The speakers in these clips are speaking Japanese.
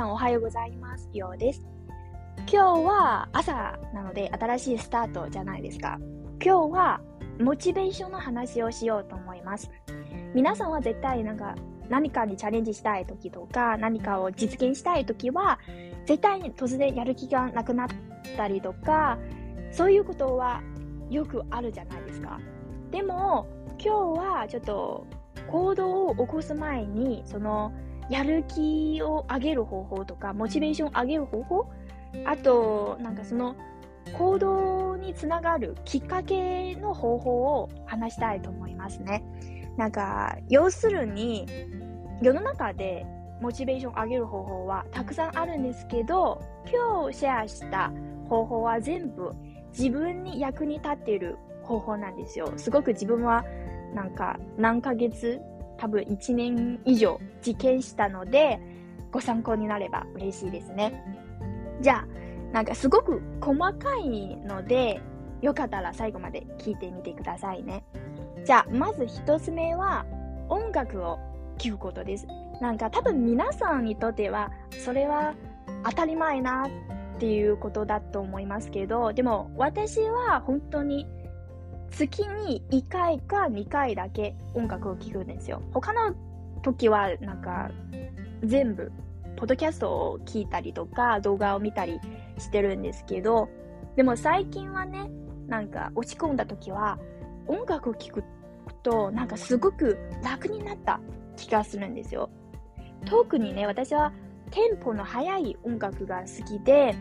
さんおはようございます。ようです。今日は朝なので新しいスタートじゃないですか。今日はモチベーションの話をしようと思います。皆さんは絶対なんか何かにチャレンジしたい時とか何かを実現したい時は絶対に突然やる気がなくなったりとかそういうことはよくあるじゃないですか。でも今日はちょっと行動を起こす前にそのやる気を上げる方法とかモチベーションを上げる方法？あとなんかその行動につながるきっかけの方法を話したいと思いますね。なんか要するに世の中でモチベーションを上げる方法はたくさんあるんですけど今日シェアした方法は全部自分に役に立っている方法なんですよ。すごく自分はなんか何ヶ月多分1年以上実験したのでご参考になれば嬉しいですね。じゃあ、なんかすごく細かいので、よかったら最後まで聞いてみてくださいね。じゃあ、まず一つ目は音楽を聴くことです。なんか多分皆さんにとってはそれは当たり前なっていうことだと思いますけど、でも私は本当に月に1回か2回だけ音楽を聴くんですよ。他の時はなんか全部ポッドキャストを聞いたりとか動画を見たりしてるんですけどでも最近はねなんか落ち込んだ時は音楽を聴くとなんかすごく楽になった気がするんですよ。特にね私はテンポの速い音楽が好きで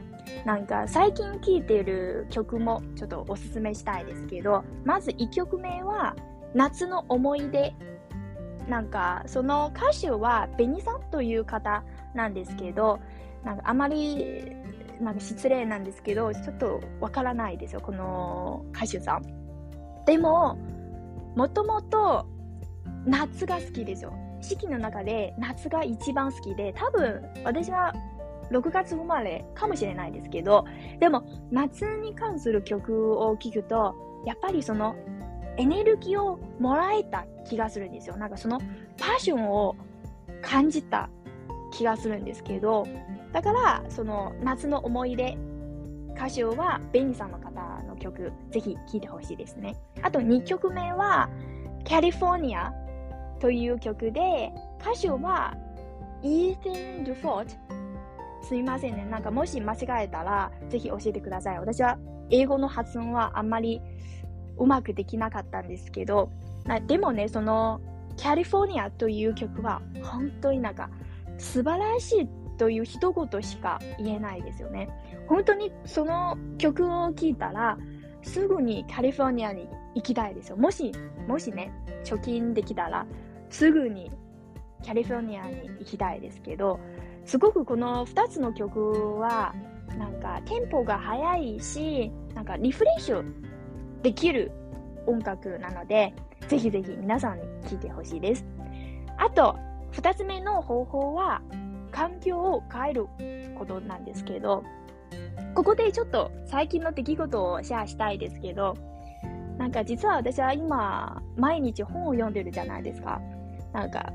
なんか最近聴いてる曲もちょっとおすすめしたいですけど、まず1曲目は夏の思い出。なんかその歌手はベニさんという方なんですけど、なんかあまりなんか失礼なんですけど、ちょっとわからないですよ、この歌手さん。でも、もともと夏が好きですよ。四季の中で夏が一番好きで、多分私は6月生まれかもしれないですけど、でも夏に関する曲を聴くと、やっぱりそのエネルギーをもらえた気がするんですよ。なんかそのパッションを感じた気がするんですけど、だからその夏の思い出、歌手はベニさんの方の曲、ぜひ聴いてほしいですね。あと2曲目は、カリフォルニアという曲で、歌手はイーテン・ドゥフォートすみませんね。なんかもし間違えたら、ぜひ教えてください。私は英語の発音はあんまりうまくできなかったんですけど、でもね、その、カリフォルニアという曲は、本当になんか、素晴らしいという一言しか言えないですよね。本当にその曲を聴いたら、すぐにカリフォルニアに行きたいですよ。もし、もしね、貯金できたら、すぐにカリフォルニアに行きたいですけど、すごくこの2つの曲はなんかテンポが速いしなんかリフレッシュできる音楽なのでぜひぜひ皆さんに聴いてほしいです。あと2つ目の方法は環境を変えることなんですけどここでちょっと最近の出来事をシェアしたいですけどなんか実は私は今毎日本を読んでるじゃないですか。なんか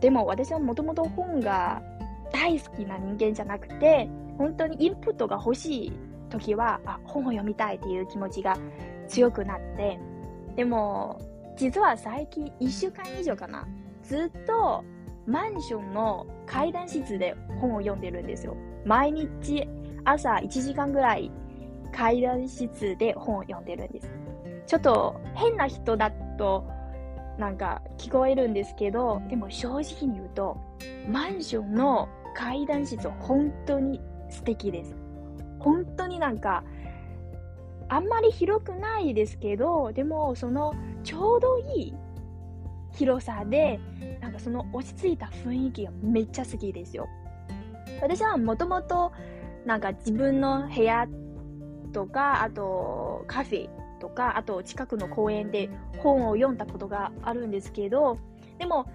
でも私はもともと本が大好きな人間じゃなくて、本当にインプットが欲しい時は、あ、本を読みたいっていう気持ちが強くなって、でも、実は最近1週間以上かな、ずっとマンションの階段室で本を読んでるんですよ。毎日朝1時間ぐらい階段室で本を読んでるんです。ちょっと変な人だとなんか聞こえるんですけど、でも正直に言うと、マンションの階段室本当に素敵です。本当になんか、あんまり広くないですけど、でもそのちょうどいい広さで、なんかその落ち着いた雰囲気がめっちゃ好きですよ。私はもともとなんか自分の部屋とか、あとカフェとか、あと近くの公園で本を読んだことがあるんですけど、でも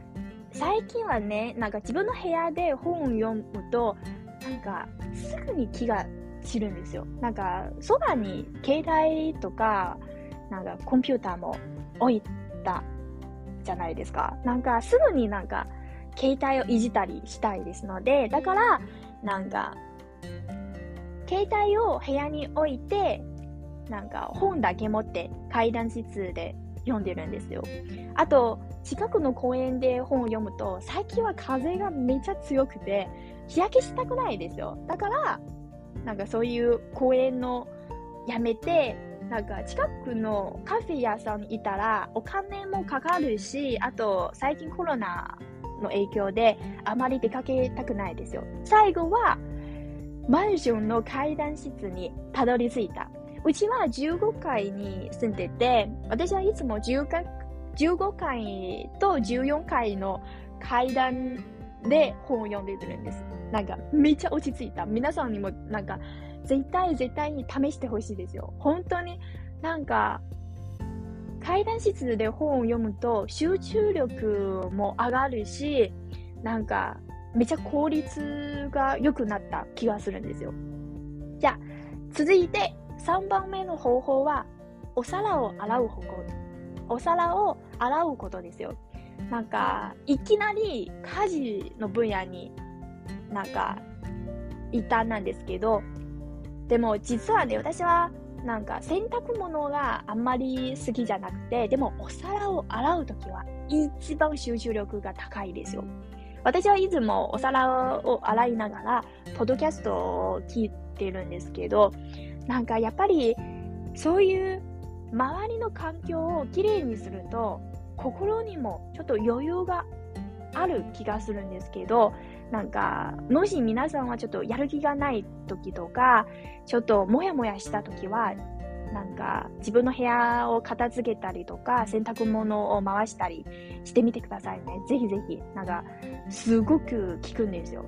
最近はね、なんか自分の部屋で本を読むと、なんかすぐに気が散るんですよ。なんかそばに携帯とか、なんかコンピューターも置いたじゃないですか。なんかすぐになんか携帯をいじったりしたいですので、だから、なんか、携帯を部屋に置いて、なんか本だけ持って階段室で読んでるんですよ。あと、近くの公園で本を読むと、最近は風がめちゃ強くて、日焼けしたくないですよ。だから、なんかそういう公園のやめて、なんか近くのカフェ屋さんにいたらお金もかかるし、あと最近コロナの影響であまり出かけたくないですよ。最後はマンションの階段室にたどり着いた。うちは15階に住んでて、私はいつも15階と14階の階段で本を読んでいるんです。なんか、めっちゃ落ち着いた。皆さんにも、なんか、絶対絶対に試してほしいですよ。本当に、なんか、階段室で本を読むと集中力も上がるし、なんか、めちゃ効率が良くなった気がするんですよ。じゃあ、続いて3番目の方法は、お皿を洗う方法。お皿を洗うことですよ。なんか、いきなり家事の分野になんか、いたんですけど、でも実はね、私はなんか洗濯物があんまり好きじゃなくて、でもお皿を洗うときは一番集中力が高いですよ。私はいつもお皿を洗いながら、ポッドキャストを聞いてるんですけど、なんかやっぱりそういう周りの環境をきれいにすると、心にもちょっと余裕がある気がするんですけど、なんか、もし皆さんはちょっとやる気がない時とか、ちょっともやもやした時は、なんか自分の部屋を片付けたりとか、洗濯物を回したりしてみてくださいね。ぜひぜひ。なんか、すごく効くんですよ。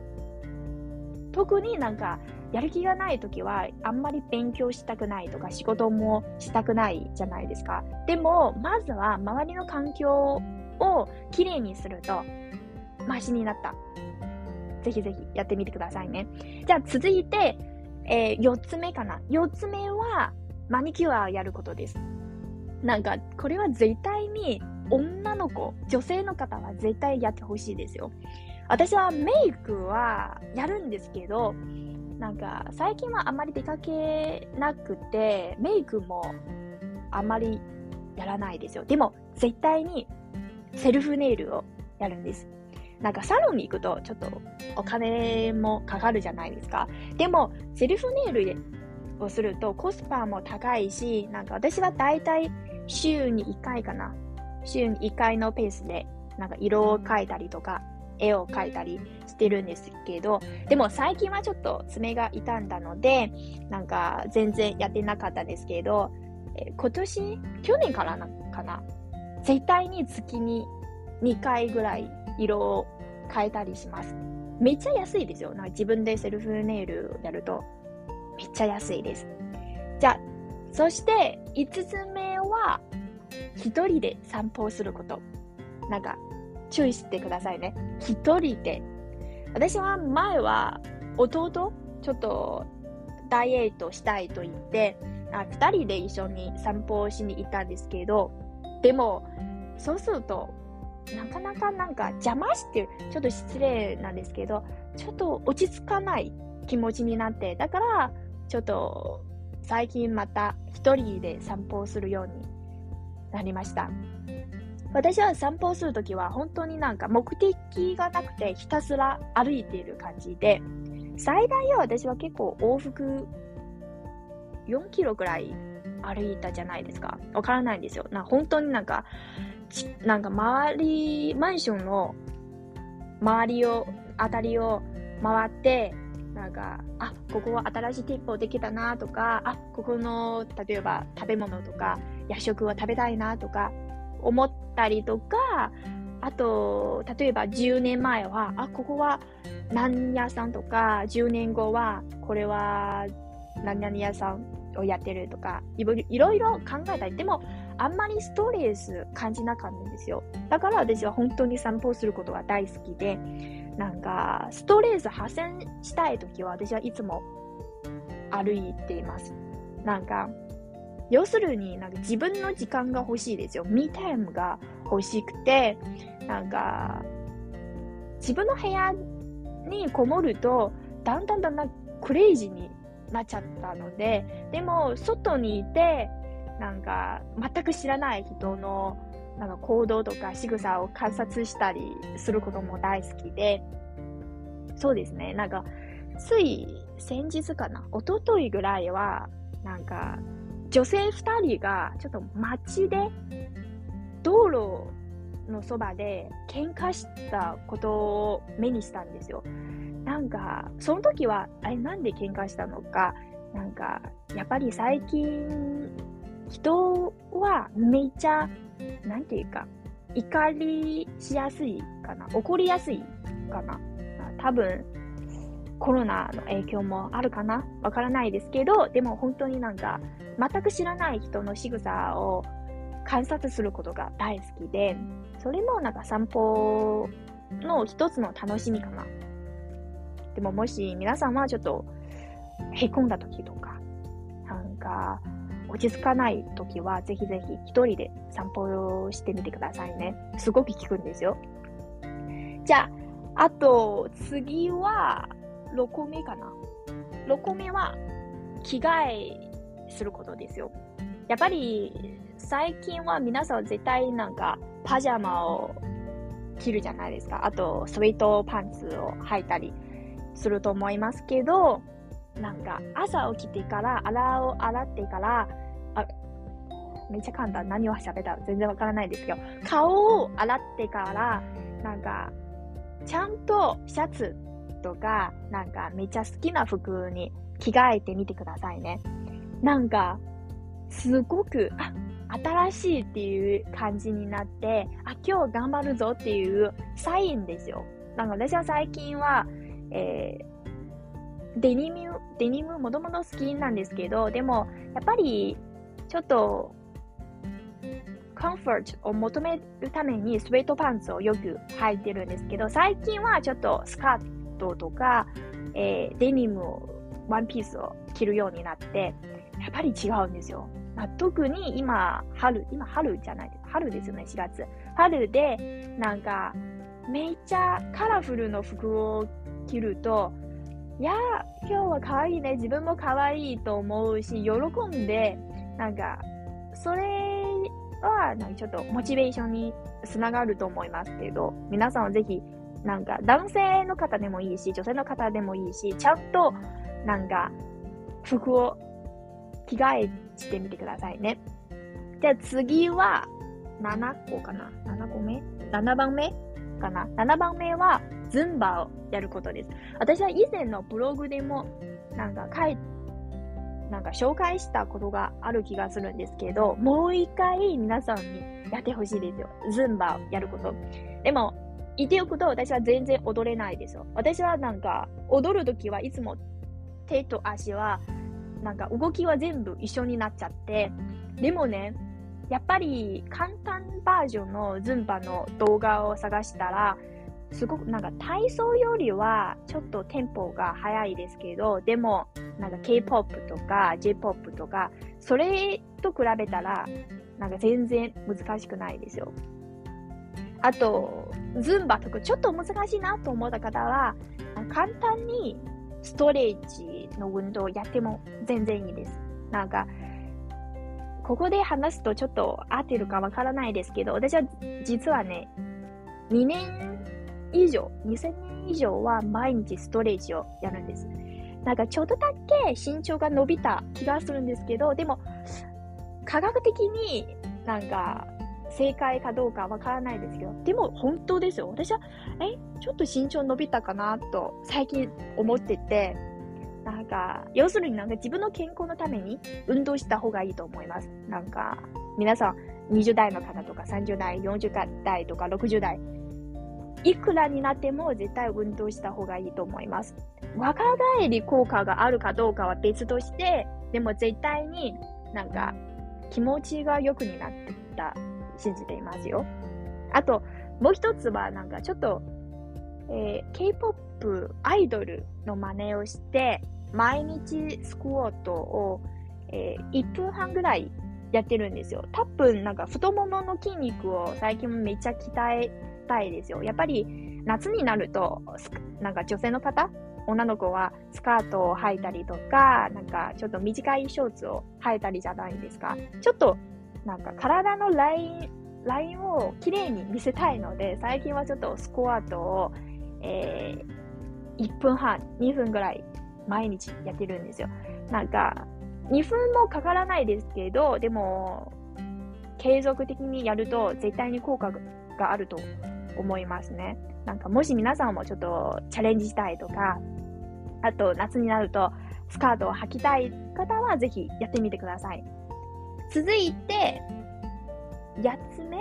特になんか、やる気がない時は、あんまり勉強したくないとか、仕事もしたくないじゃないですか。でも、まずは周りの環境をきれいにすると、マシになった。ぜひぜひやってみてくださいね。じゃあ続いて、えー、4つ目かな。4つ目は、マニキュアをやることです。なんか、これは絶対に女の子、女性の方は絶対やってほしいですよ。私はメイクはやるんですけど、なんか最近はあまり出かけなくて、メイクもあまりやらないですよ。でも絶対にセルフネイルをやるんです。なんかサロンに行くとちょっとお金もかかるじゃないですか。でも、セルフネイルをするとコスパも高いし、なんか私はだいたい週に1回かな。週に1回のペースで、なんか色を描いたりとか、絵を描いたりしてるんですけど、でも最近はちょっと爪が傷んだので、なんか全然やってなかったんですけど、え今年、去年からなかな？絶対に月に2回ぐらい色を変えたりします。めっちゃ安いですよ。なんか自分でセルフネイルやるとめっちゃ安いです。じゃあ、そして5つ目は一人で散歩をすること。なんか注意してくださいね。一人で。私は前は弟ちょっとダイエットしたいと言ってあ2人で一緒に散歩をしに行ったんですけどでもそうするとなかなかなんか邪魔して、ちょっと失礼なんですけど、ちょっと落ち着かない気持ちになって、だから、ちょっと最近また一人で散歩をするようになりました。私は散歩をするときは本当になんか目的がなくてひたすら歩いている感じで、最大は私は結構往復4キロぐらい歩いたじゃないですか。わからないんですよ。な本当になんかなんか周り、マンションの周りを、あたりを回って、なんか、あ、ここは新しい店舗できたなとか、あ、ここの、例えば食べ物とか、夜食を食べたいなとか、思ったりとか、あと、例えば10年前は、あ、ここは何屋さんとか、10年後は、これは何々屋さんをやってるとか、いろいろ考えたり、でも、あんまりストレス感じなかったんですよ。だから私は本当に散歩することが大好きで、なんか、ストレス発散したいときは私はいつも歩いています。なんか、要するになんか自分の時間が欲しいですよ。ミータイムが欲しくて、なんか、自分の部屋にこもると、だんだんだんだんクレイジーになっちゃったので、でも、外にいて、なんか、全く知らない人の、なんか行動とか仕草を観察したりすることも大好きで、そうですね、なんか、つい先日かな、一昨日ぐらいは、なんか、女性二人が、ちょっと街で、道路のそばで喧嘩したことを目にしたんですよ。なんか、その時は、あれなんで喧嘩したのか、なんか、やっぱり最近、人はめっちゃ、なんていうか、怒りしやすいかな怒りやすいかな多分、コロナの影響もあるかなわからないですけど、でも本当になんか、全く知らない人の仕草を観察することが大好きで、それもなんか散歩の一つの楽しみかな。でももし皆さんはちょっとへこんだ時とか、なんか落ち着かない時はぜひぜひ一人で散歩をしてみてくださいね。すごく効くんですよ。じゃあ、あと次は6個目かな。6個目は着替えすることですよ。やっぱり最近は皆さん絶対なんかパジャマを着るじゃないですか。あとスウェットパンツを履いたりすると思いますけど、なんか朝起きてから洗を洗ってからあめっちゃ簡単何を喋った？全然わからないですけど顔を洗ってからなんかちゃんとシャツとかなんかめっちゃ好きな服に着替えてみてくださいねなんかすごくあ新しいっていう感じになってあ今日頑張るぞっていうサインですよ。なんか私は最近はえー、デニム、デニムもともと好きなんですけど、でも、やっぱり、ちょっと、コンフォートを求めるためにスウェットパンツをよく履いてるんですけど、最近はちょっとスカートとか、えー、デニムを、ワンピースを着るようになって、やっぱり違うんですよ。まあ、特に今、春、今春じゃないです。春ですよね、4月。春で、なんか、めっちゃカラフルの服を着ると、いや今日は可愛いね、自分も可愛いと思うし、喜んで、なんか、それは、なんかちょっとモチベーションにつながると思いますけど、皆さんはぜひ、なんか男性の方でもいいし、女性の方でもいいし、ちゃんと、なんか、服を着替えしてみてくださいね。じゃあ次は、7個かな ?7 個目 ?7 番目かな ?7 番目は、ズンバをやることです。私は以前のブログでも、なんか書いなんか紹介したことがある気がするんですけど、もう一回皆さんにやってほしいですよ。ズンバをやること。でも、言っておくと私は全然踊れないですよ。私はなんか、踊るときはいつも手と足は、なんか動きは全部一緒になっちゃって、でもね、やっぱり簡単バージョンのズンバの動画を探したら、すごくなんか体操よりはちょっとテンポが速いですけど、でもなんか K-POP とか J-POP とか、それと比べたらなんか全然難しくないですよ。あと、ズンバとかちょっと難しいなと思った方は、簡単にストレッチの運動をやっても全然いいです。なんか、ここで話すとちょっと合ってるかわからないですけど、私は実はね、2年以上、2000年以上は毎日ストレージをやるんです。なんかちょっとだけ身長が伸びた気がするんですけど、でも、科学的になんか正解かどうかわからないですけど、でも本当ですよ。私は、え、ちょっと身長伸びたかなと最近思ってて、なんか、要するになんか自分の健康のために運動した方がいいと思います。なんか、皆さん20代の方とか30代、40代とか60代、いくらになっても絶対運動した方がいいと思います。若返り効果があるかどうかは別として、でも絶対になんか気持ちが良くになってた、信じていますよ。あと、もう一つはなんかちょっと、えー、K-POP アイドルの真似をして、毎日スクワットを、えー、1分半ぐらいやってるんですよ。多分なんか太ももの筋肉を最近めっちゃ鍛えたいですよ。やっぱり夏になると、なんか女性の方女の子はスカートを履いたりとか、なんかちょっと短いショーツを履いたりじゃないですか。ちょっとなんか体のライン、ラインをきれいに見せたいので、最近はちょっとスクワットを、えー、1分半、2分ぐらい毎日やってるんですよ。なんか、2分もかからないですけど、でも、継続的にやると絶対に効果があると思いますね。なんかもし皆さんもちょっとチャレンジしたいとか、あと夏になるとスカートを履きたい方はぜひやってみてください。続いて、8つ目、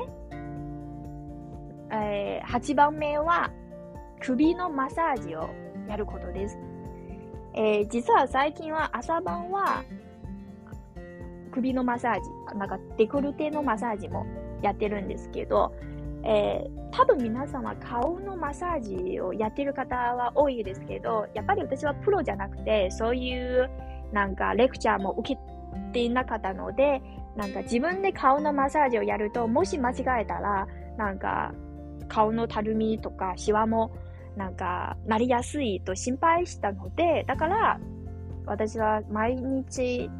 えー、8番目は首のマッサージをやることです。えー、実は最近は朝晩は首のマッサージ、なんかデコルテのマッサージもやってるんですけど、えー、多分皆さんは顔のマッサージをやってる方は多いですけど、やっぱり私はプロじゃなくて、そういうなんかレクチャーも受けていなかったので、なんか自分で顔のマッサージをやると、もし間違えたら、なんか顔のたるみとかシワもなんかなりやすいと心配したので、だから私は毎日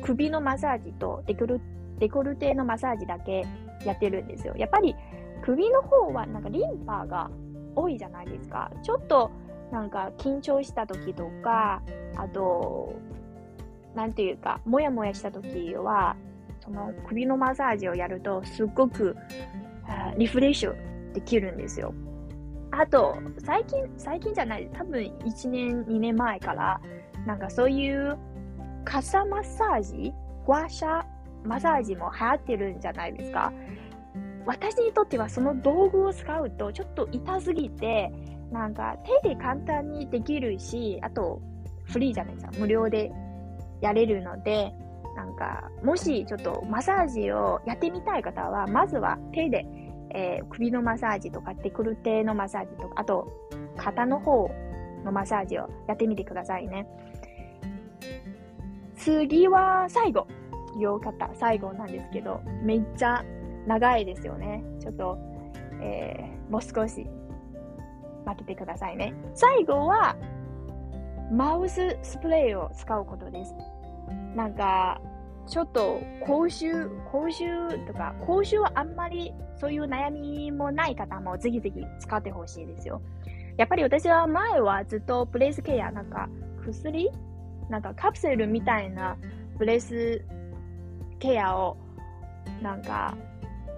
首のマッサージとデコルデコルテのマッサージだけやってるんですよ。やっぱり首の方はなんかリンパが多いじゃないですか。ちょっとなんか緊張した時とか、あと、なんていうか、もやもやした時は、その首のマッサージをやるとすっごくリフレッシュできるんですよ。あと、最近、最近じゃない、多分1年、2年前から、なんかそういう傘マッサージ、グワシャマッサージも流行ってるんじゃないですか。私にとってはその道具を使うとちょっと痛すぎて、なんか手で簡単にできるし、あとフリーじゃないですか。無料でやれるので、なんか、もしちょっとマッサージをやってみたい方は、まずは手で、えー、首のマッサージとか、デクルテのマッサージとか、あと、肩の方のマッサージをやってみてくださいね。次は最後。両肩、最後なんですけど、めっちゃ長いですよね。ちょっと、えー、もう少し待っててくださいね。最後は、マウススプレーを使うことです。なんか、ちょっと口臭、口臭とか、口臭はあんまりそういう悩みもない方もぜひぜひ使ってほしいですよ。やっぱり私は前はずっとブレスケア、なんか薬なんかカプセルみたいなブレスケアをなんか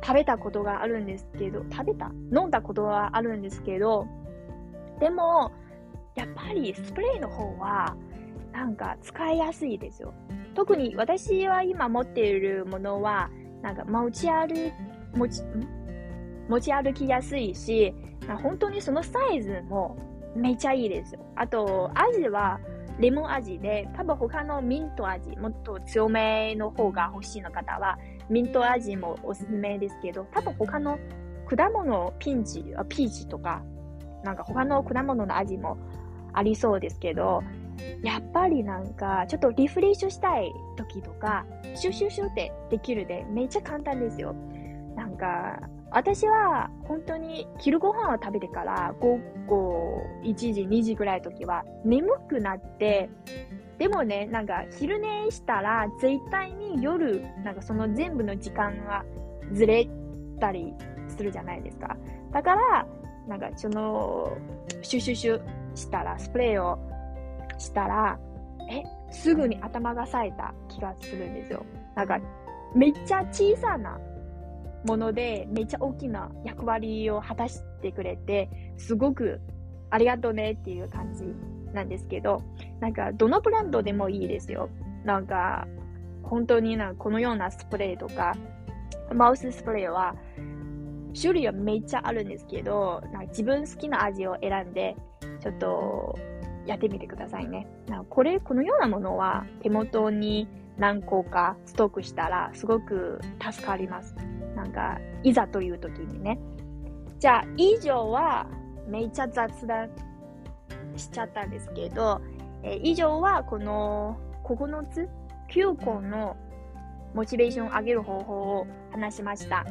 食べたことがあるんですけど、食べた？飲んだことはあるんですけど、でも、やっぱりスプレーの方は、なんか使いやすいですよ。特に私は今持っているものは、なんか持ち歩、持ち、ん？持ち歩きやすいし、本当にそのサイズもめちゃいいですよ。あと、味はレモン味で、多分他のミント味、もっと強めの方が欲しいの方は、ミント味もおすすめですけど、多分他の果物、ピンチ、ピーチとか、なんか他の果物の味もありそうですけど、やっぱりなんか、ちょっとリフレッシュしたい時とか、シュシュシュってできるで、めっちゃ簡単ですよ。なんか、私は本当に昼ご飯を食べてから午後1時、2時ぐらいの時は眠くなって、でもね、なんか昼寝したら絶対に夜、なんかその全部の時間がずれたりするじゃないですか。だから、なんかその、シュシュシュしたら、スプレーをしたら、え、すぐに頭が冴えた気がするんですよ。なんか、めっちゃ小さなもので、めっちゃ大きな役割を果たしてくれて、すごくありがとうねっていう感じなんですけど、なんか、どのブランドでもいいですよ。なんか、本当になこのようなスプレーとか、マウススプレーは、種類はめっちゃあるんですけど、なんか自分好きな味を選んで、ちょっとやってみてくださいね。なこれ、このようなものは手元に何個かストックしたらすごく助かります。なんか、いざという時にね。じゃあ、以上はめっちゃ雑談しちゃったんですけど、え、以上はこの9つ、9個のモチベーションを上げる方法を話しました。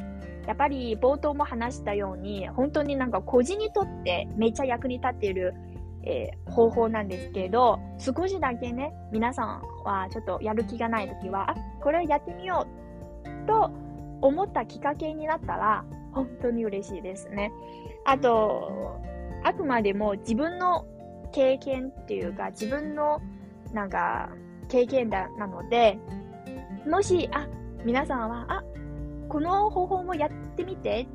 やっぱり冒頭も話したように、本当になんか個人にとってめっちゃ役に立っている、えー、方法なんですけど、少しだけね、皆さんはちょっとやる気がないときは、あ、これをやってみようと思ったきっかけになったら、本当に嬉しいですね。あと、あくまでも自分の経験っていうか、自分のなんか経験だなので、もし、あ、皆さんは、あ、この方法もやってみて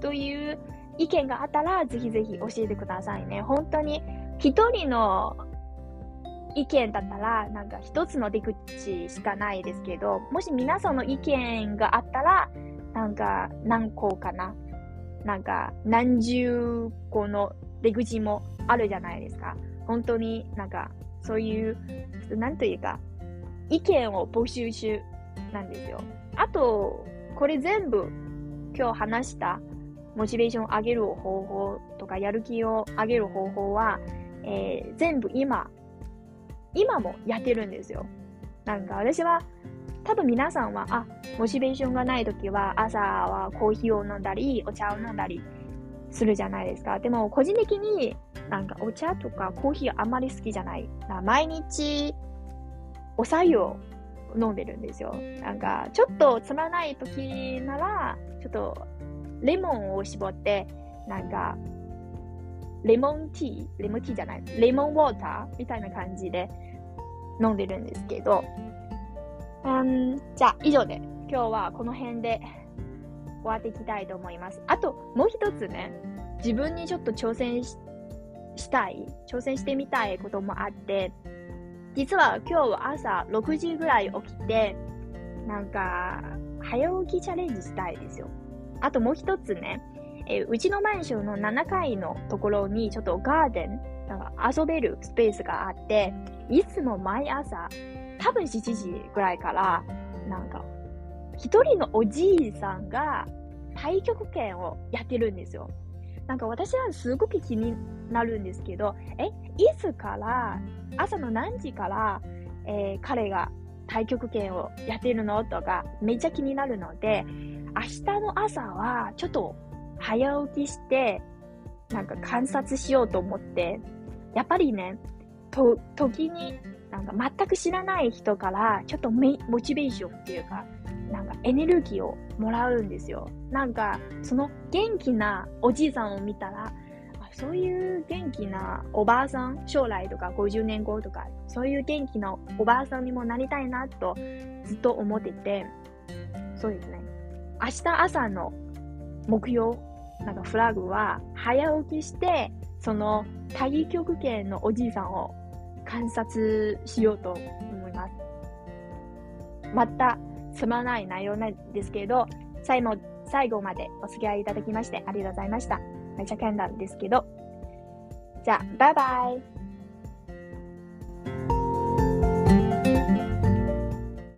という意見があったら、ぜひぜひ教えてくださいね。本当に、一人の意見だったら、なんか一つの出口しかないですけど、もし皆さんの意見があったら、なんか何個かななんか何十個の出口もあるじゃないですか。本当になんかそういう、なんというか、意見を募集中なんですよ。あと、これ全部今日話したモチベーションを上げる方法とかやる気を上げる方法は、えー、全部今、今もやってるんですよ。なんか私は、多分皆さんは、あ、モチベーションがない時は朝はコーヒーを飲んだり、お茶を飲んだりするじゃないですか。でも個人的になんかお茶とかコーヒーあんまり好きじゃない。毎日お茶湯を飲んでるんですよ。なんか、ちょっとつまらない時なら、ちょっと、レモンを絞って、なんか、レモンティー、レモンティーじゃない、レモンウォーターみたいな感じで飲んでるんですけど、うん、じゃあ、以上で、今日はこの辺で終わっていきたいと思います。あと、もう一つね、自分にちょっと挑戦したい、挑戦してみたいこともあって、実は今日は朝6時ぐらい起きて、なんか、早起きチャレンジしたいですよ。あともう一つね、えうちのマンションの7階のところにちょっとガーデン、なんか遊べるスペースがあって、いつも毎朝、多分7時ぐらいから、なんか、一人のおじいさんが太極拳をやってるんですよ。なんか私はすごく気になるんですけど、え、いつから朝の何時から、えー、彼が太極拳をやってるの？とか、めっちゃ気になるので、明日の朝はちょっと早起きして、なんか観察しようと思って、やっぱりね、と、時に、なんか全く知らない人から、ちょっとモチベーションっていうか、なんかエネルギーをもらうんですよ。なんか、その元気なおじいさんを見たら、そういう元気なおばあさん、将来とか50年後とか、そういう元気なおばあさんにもなりたいなとずっと思ってて、そうですね。明日朝の目標、なんかフラグは、早起きして、その太極拳のおじいさんを観察しようと思います。また、つまない内容なんですけど、最後最後までお付き合いいただきましてありがとうございました。めっちゃ簡単ですけど。じゃあ、バイバイ。